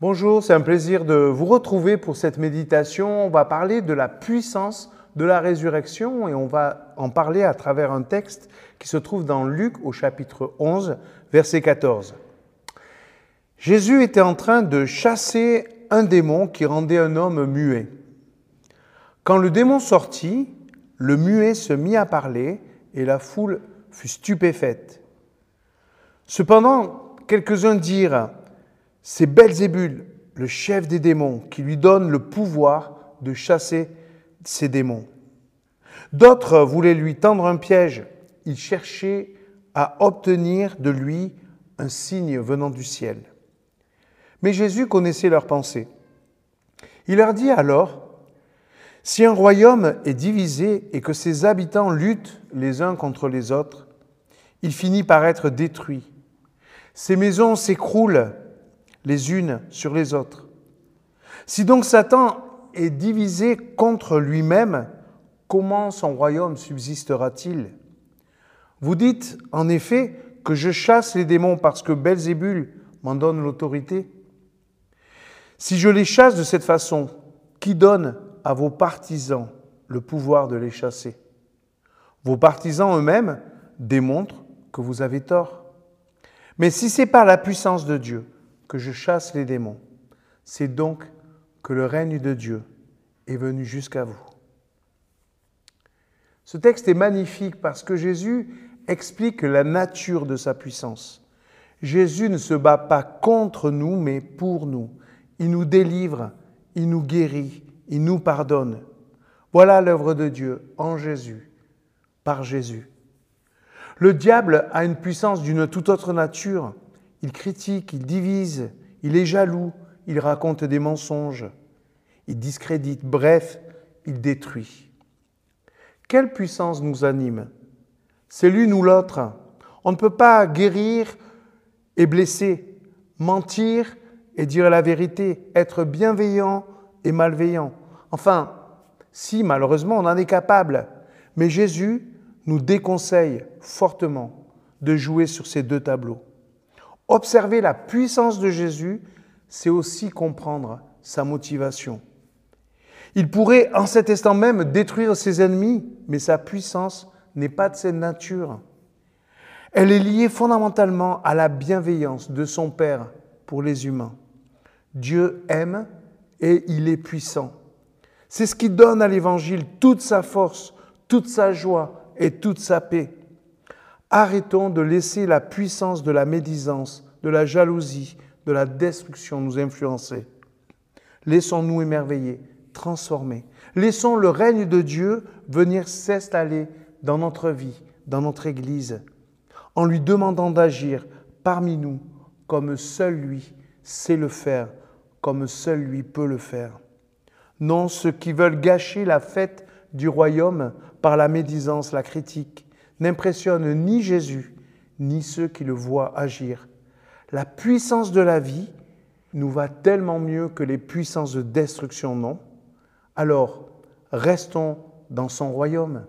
Bonjour, c'est un plaisir de vous retrouver pour cette méditation. On va parler de la puissance de la résurrection et on va en parler à travers un texte qui se trouve dans Luc au chapitre 11, verset 14. Jésus était en train de chasser un démon qui rendait un homme muet. Quand le démon sortit, le muet se mit à parler et la foule fut stupéfaite. Cependant, quelques-uns dirent c'est Belzébul, le chef des démons, qui lui donne le pouvoir de chasser ces démons. D'autres voulaient lui tendre un piège. Ils cherchaient à obtenir de lui un signe venant du ciel. Mais Jésus connaissait leurs pensées. Il leur dit alors, si un royaume est divisé et que ses habitants luttent les uns contre les autres, il finit par être détruit. Ses maisons s'écroulent les unes sur les autres. Si donc Satan est divisé contre lui-même, comment son royaume subsistera-t-il? Vous dites en effet que je chasse les démons parce que Belzébul m'en donne l'autorité. Si je les chasse de cette façon, qui donne à vos partisans le pouvoir de les chasser? Vos partisans eux-mêmes démontrent que vous avez tort. Mais si c'est par la puissance de Dieu, que je chasse les démons. C'est donc que le règne de Dieu est venu jusqu'à vous. Ce texte est magnifique parce que Jésus explique la nature de sa puissance. Jésus ne se bat pas contre nous, mais pour nous. Il nous délivre, il nous guérit, il nous pardonne. Voilà l'œuvre de Dieu en Jésus, par Jésus. Le diable a une puissance d'une toute autre nature il critique, il divise, il est jaloux, il raconte des mensonges, il discrédite, bref, il détruit. Quelle puissance nous anime? C'est l'une ou l'autre. On ne peut pas guérir et blesser, mentir et dire la vérité, être bienveillant et malveillant. Enfin, si malheureusement on en est capable, mais Jésus nous déconseille fortement de jouer sur ces deux tableaux. Observer la puissance de Jésus, c'est aussi comprendre sa motivation. Il pourrait en cet instant même détruire ses ennemis, mais sa puissance n'est pas de cette nature. Elle est liée fondamentalement à la bienveillance de son Père pour les humains. Dieu aime et il est puissant. C'est ce qui donne à l'Évangile toute sa force, toute sa joie et toute sa paix. Arrêtons de laisser la puissance de la médisance, de la jalousie, de la destruction nous influencer. Laissons-nous émerveiller, transformer. Laissons le règne de Dieu venir s'installer dans notre vie, dans notre Église, en lui demandant d'agir parmi nous comme seul lui sait le faire, comme seul lui peut le faire. Non ceux qui veulent gâcher la fête du royaume par la médisance, la critique, n'impressionne ni Jésus, ni ceux qui le voient agir. La puissance de la vie nous va tellement mieux que les puissances de destruction, non? Alors, restons dans son royaume.